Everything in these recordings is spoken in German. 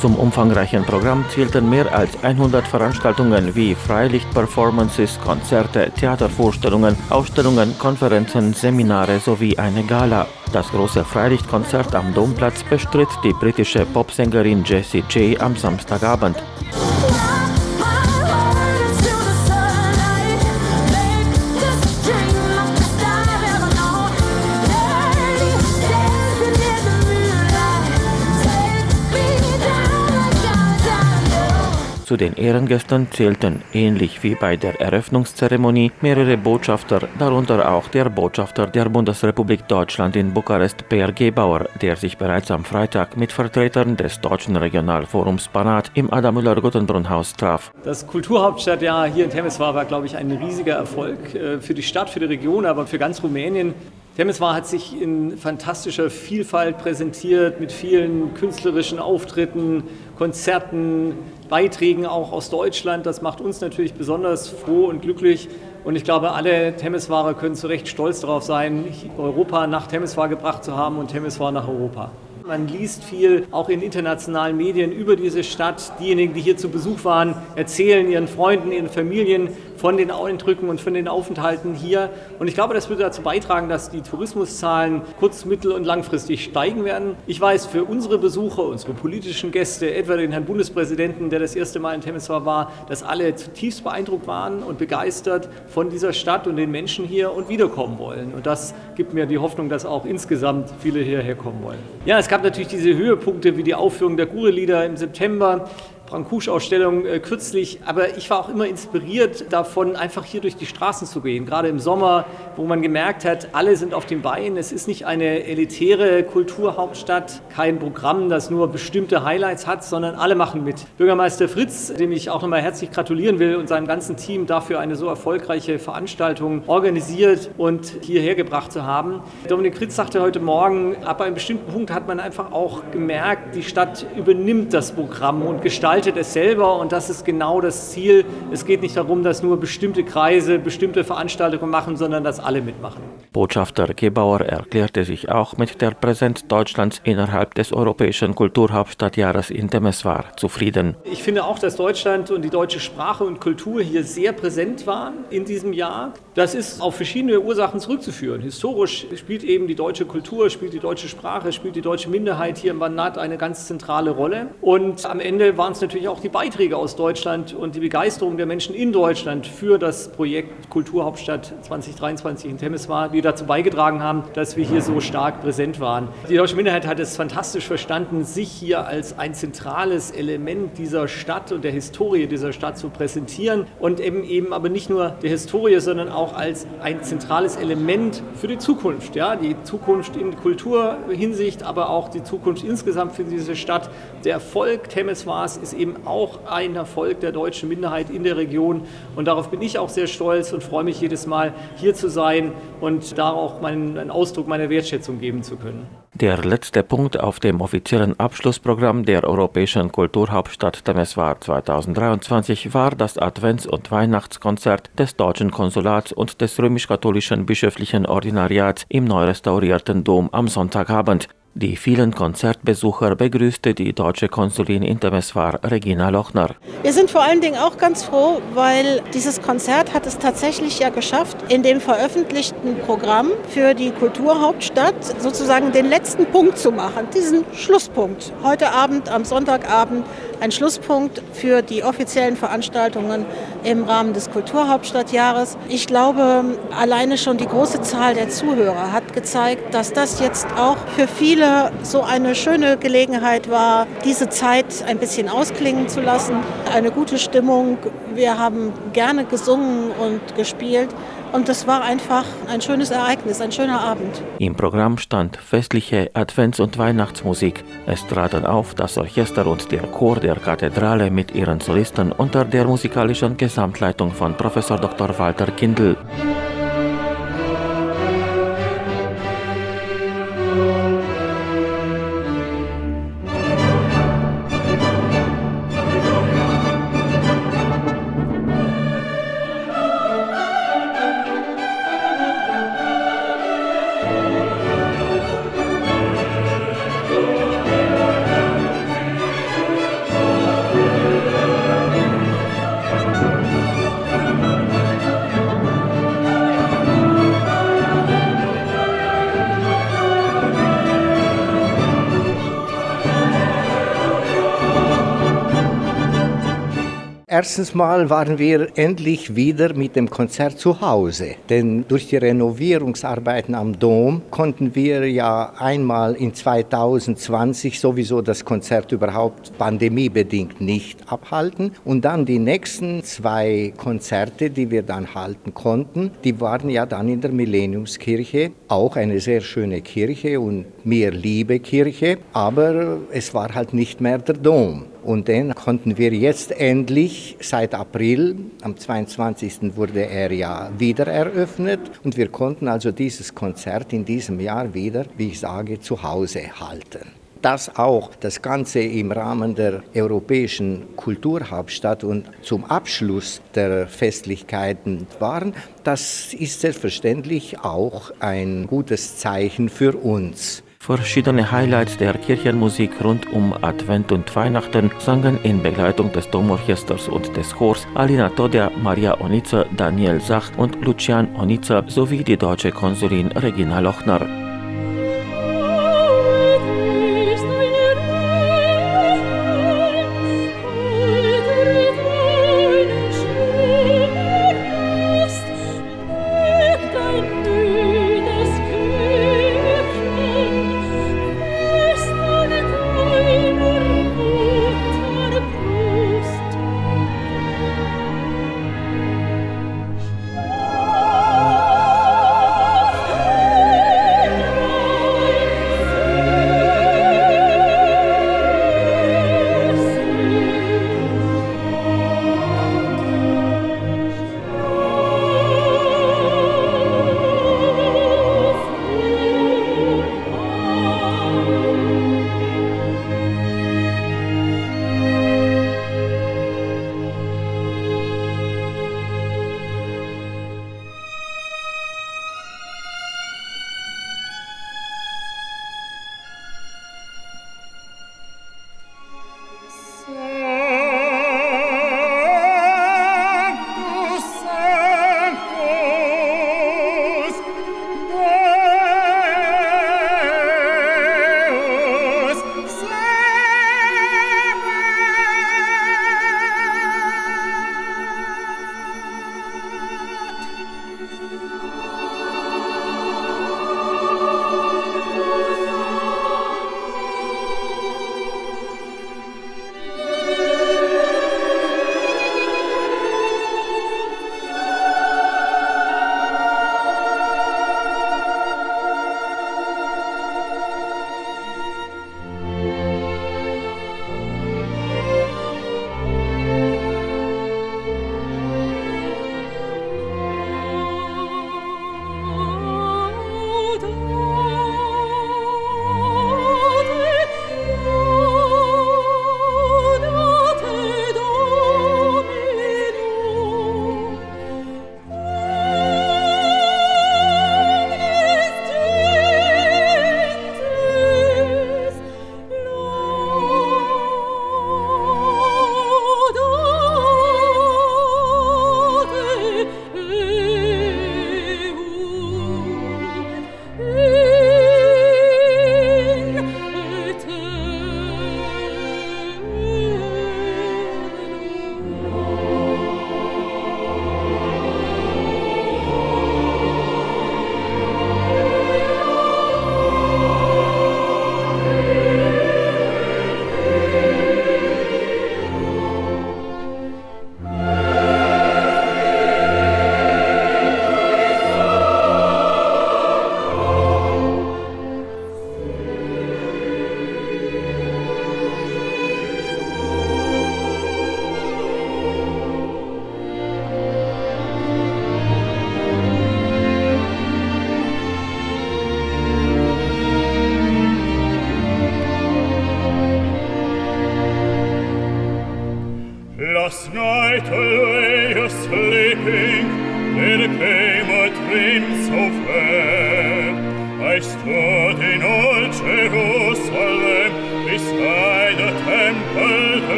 Zum umfangreichen Programm zählten mehr als 100 Veranstaltungen wie Freilichtperformances, Konzerte, Theatervorstellungen, Ausstellungen, Konferenzen, Seminare sowie eine Gala. Das große Freilichtkonzert am Domplatz bestritt die britische Popsängerin Jessie J am Samstagabend. Zu den Ehrengästen zählten, ähnlich wie bei der Eröffnungszeremonie, mehrere Botschafter, darunter auch der Botschafter der Bundesrepublik Deutschland in Bukarest, Per Gebauer, der sich bereits am Freitag mit Vertretern des Deutschen Regionalforums Banat im Adam Müller-Gottenbrunn-Haus traf. Das Kulturhauptstadtjahr hier in Temeswar war, glaube ich, ein riesiger Erfolg äh, für die Stadt, für die Region, aber für ganz Rumänien. Temeswar hat sich in fantastischer Vielfalt präsentiert mit vielen künstlerischen Auftritten, Konzerten, Beiträgen auch aus Deutschland. Das macht uns natürlich besonders froh und glücklich. Und ich glaube, alle Temeswarer können zu Recht stolz darauf sein, Europa nach Temeswar gebracht zu haben und Temeswar nach Europa. Man liest viel, auch in internationalen Medien, über diese Stadt. Diejenigen, die hier zu Besuch waren, erzählen ihren Freunden, ihren Familien von den Eindrücken und von den Aufenthalten hier. Und ich glaube, das wird dazu beitragen, dass die Tourismuszahlen kurz-, mittel- und langfristig steigen werden. Ich weiß, für unsere Besucher, unsere politischen Gäste, etwa den Herrn Bundespräsidenten, der das erste Mal in Temeswar war, dass alle zutiefst beeindruckt waren und begeistert von dieser Stadt und den Menschen hier und wiederkommen wollen. Und das gibt mir die Hoffnung, dass auch insgesamt viele hierher kommen wollen. Ja, es gab natürlich diese Höhepunkte wie die Aufführung der Gure-Lieder im September. Brancusch-Ausstellung äh, kürzlich, aber ich war auch immer inspiriert davon, einfach hier durch die Straßen zu gehen, gerade im Sommer, wo man gemerkt hat, alle sind auf den Beinen. Es ist nicht eine elitäre Kulturhauptstadt, kein Programm, das nur bestimmte Highlights hat, sondern alle machen mit. Bürgermeister Fritz, dem ich auch nochmal herzlich gratulieren will und seinem ganzen Team dafür eine so erfolgreiche Veranstaltung organisiert und hierher gebracht zu haben. Dominik Fritz sagte heute Morgen, ab einem bestimmten Punkt hat man einfach auch gemerkt, die Stadt übernimmt das Programm und gestaltet gestaltet es selber und das ist genau das Ziel. Es geht nicht darum, dass nur bestimmte Kreise bestimmte Veranstaltungen machen, sondern dass alle mitmachen. Botschafter Gebauer erklärte sich auch mit der Präsenz Deutschlands innerhalb des europäischen Kulturhauptstadtjahres in Temeswar zufrieden. Ich finde auch, dass Deutschland und die deutsche Sprache und Kultur hier sehr präsent waren in diesem Jahr. Das ist auf verschiedene Ursachen zurückzuführen. Historisch spielt eben die deutsche Kultur, spielt die deutsche Sprache, spielt die deutsche Minderheit hier im Banat eine ganz zentrale Rolle. Und am Ende waren es natürlich auch die Beiträge aus Deutschland und die Begeisterung der Menschen in Deutschland für das Projekt Kulturhauptstadt 2023 in Temeswar, die dazu beigetragen haben, dass wir hier so stark präsent waren. Die deutsche Minderheit hat es fantastisch verstanden, sich hier als ein zentrales Element dieser Stadt und der Historie dieser Stadt zu präsentieren und eben, eben aber nicht nur der Historie, sondern auch als ein zentrales Element für die Zukunft. Ja? Die Zukunft in Kulturhinsicht, aber auch die Zukunft insgesamt für diese Stadt. Der Erfolg Temeswars ist eben auch ein Erfolg der deutschen Minderheit in der Region. Und darauf bin ich auch sehr stolz und freue mich jedes Mal, hier zu sein und da auch meinen, einen Ausdruck meiner Wertschätzung geben zu können. Der letzte Punkt auf dem offiziellen Abschlussprogramm der Europäischen Kulturhauptstadt Temeswar 2023 war das Advents- und Weihnachtskonzert des Deutschen Konsulats und des römisch-katholischen bischöflichen Ordinariats im neu restaurierten Dom am Sonntagabend. Die vielen Konzertbesucher begrüßte die deutsche Konsulin in Temeswar, Regina Lochner. Wir sind vor allen Dingen auch ganz froh, weil dieses Konzert hat es tatsächlich ja geschafft, in dem veröffentlichten Programm für die Kulturhauptstadt sozusagen den letzten Punkt zu machen, diesen Schlusspunkt. Heute Abend, am Sonntagabend, ein Schlusspunkt für die offiziellen Veranstaltungen im Rahmen des Kulturhauptstadtjahres. Ich glaube, alleine schon die große Zahl der Zuhörer hat gezeigt, dass das jetzt auch für viele so eine schöne Gelegenheit war, diese Zeit ein bisschen ausklingen zu lassen. Eine gute Stimmung. Wir haben gerne gesungen und gespielt. Und das war einfach ein schönes Ereignis, ein schöner Abend. Im Programm stand festliche Advents- und Weihnachtsmusik. Es traten auf das Orchester und der Chor der Kathedrale mit ihren Solisten unter der musikalischen Gesamtleitung von Professor Dr. Walter Kindl. Erstens mal waren wir endlich wieder mit dem Konzert zu Hause, denn durch die Renovierungsarbeiten am Dom konnten wir ja einmal in 2020 sowieso das Konzert überhaupt pandemiebedingt nicht abhalten und dann die nächsten zwei Konzerte, die wir dann halten konnten, die waren ja dann in der Millenniumskirche, auch eine sehr schöne Kirche und mir liebe Kirche, aber es war halt nicht mehr der Dom. Und den konnten wir jetzt endlich seit April, am 22. wurde er ja wieder eröffnet und wir konnten also dieses Konzert in diesem Jahr wieder, wie ich sage, zu Hause halten. Das auch, das Ganze im Rahmen der europäischen Kulturhauptstadt und zum Abschluss der Festlichkeiten waren, das ist selbstverständlich auch ein gutes Zeichen für uns. Verschiedene Highlights der Kirchenmusik rund um Advent und Weihnachten sangen in Begleitung des Domorchesters und des Chors Alina Todia, Maria Onice, Daniel Sach und Lucian Onice sowie die deutsche Konsulin Regina Lochner.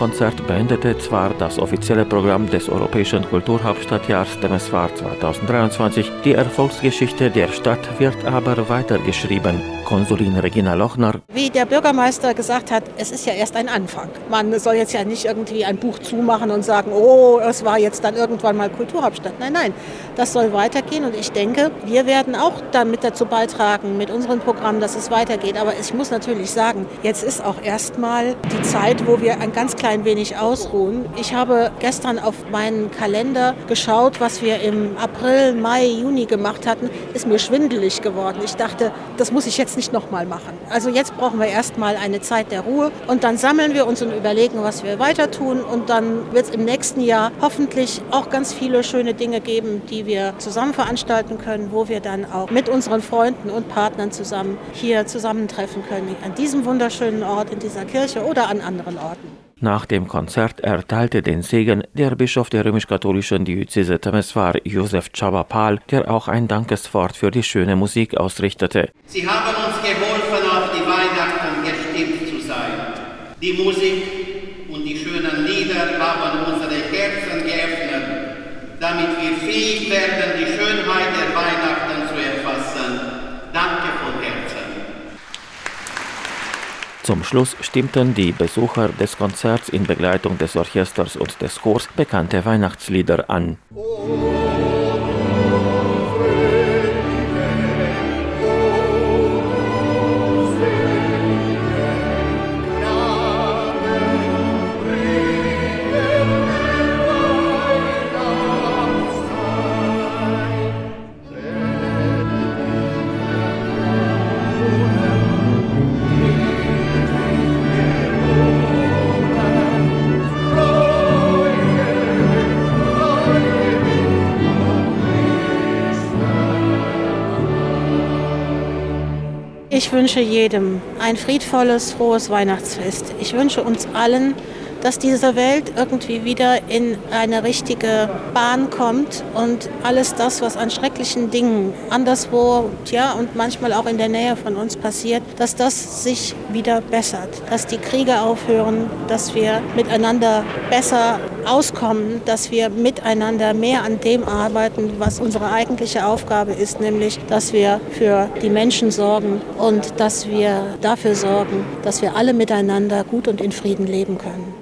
Das Domkonzert beendete zwar das offizielle Programm des Europäischen Kulturhauptstadtjahrs Temeswar 2023, die Erfolgsgeschichte der Stadt wird aber weitergeschrieben. Konsulin Regina Lochner. Wie der Bürgermeister gesagt hat, es ist ja erst ein Anfang. Man soll jetzt ja nicht irgendwie ein Buch zumachen und sagen, oh, es war jetzt dann irgendwann mal Kulturhauptstadt. Nein, nein, das soll weitergehen und ich denke, wir werden auch damit dazu beitragen, mit unserem Programm, dass es weitergeht. Aber ich muss natürlich sagen, jetzt ist auch erstmal die Zeit, wo wir ein ganz klein wenig ausruhen. Ich habe gestern auf meinen Kalender geschaut, was wir im April, Mai, Juni gemacht hatten, ist mir schwindelig geworden. Ich dachte, das muss ich jetzt nicht nochmal machen. Also jetzt brauchen wir erstmal eine Zeit der Ruhe und dann sammeln wir uns und überlegen, was wir weiter tun und dann wird es im nächsten Jahr hoffentlich auch ganz viele schöne Dinge geben, die wir zusammen veranstalten können, wo wir dann auch mit unseren Freunden und Partnern zusammen hier zusammentreffen können, an diesem wunderschönen Ort, in dieser Kirche oder an anderen Orten. Nach dem Konzert erteilte den Segen der Bischof der römisch-katholischen Diözese Temeswar, Josef Chabapal, der auch ein Dankeswort für die schöne Musik ausrichtete. Sie haben uns geholfen, auf die Weihnachten gestimmt zu sein. Die Musik und die schönen Lieder haben unsere Herzen geöffnet, damit wir fähig werden, die Schönheit der Weihnachten zu erfassen. Danke von Herzen. Zum Schluss stimmten die Besucher des Konzerts in Begleitung des Orchesters und des Chors bekannte Weihnachtslieder an. Ich wünsche jedem ein friedvolles, frohes Weihnachtsfest. Ich wünsche uns allen, dass diese Welt irgendwie wieder in eine richtige Bahn kommt und alles das, was an schrecklichen Dingen anderswo, ja, und manchmal auch in der Nähe von uns passiert, dass das sich wieder bessert, dass die Kriege aufhören, dass wir miteinander besser auskommen, dass wir miteinander mehr an dem arbeiten, was unsere eigentliche Aufgabe ist, nämlich, dass wir für die Menschen sorgen und dass wir dafür sorgen, dass wir alle miteinander gut und in Frieden leben können.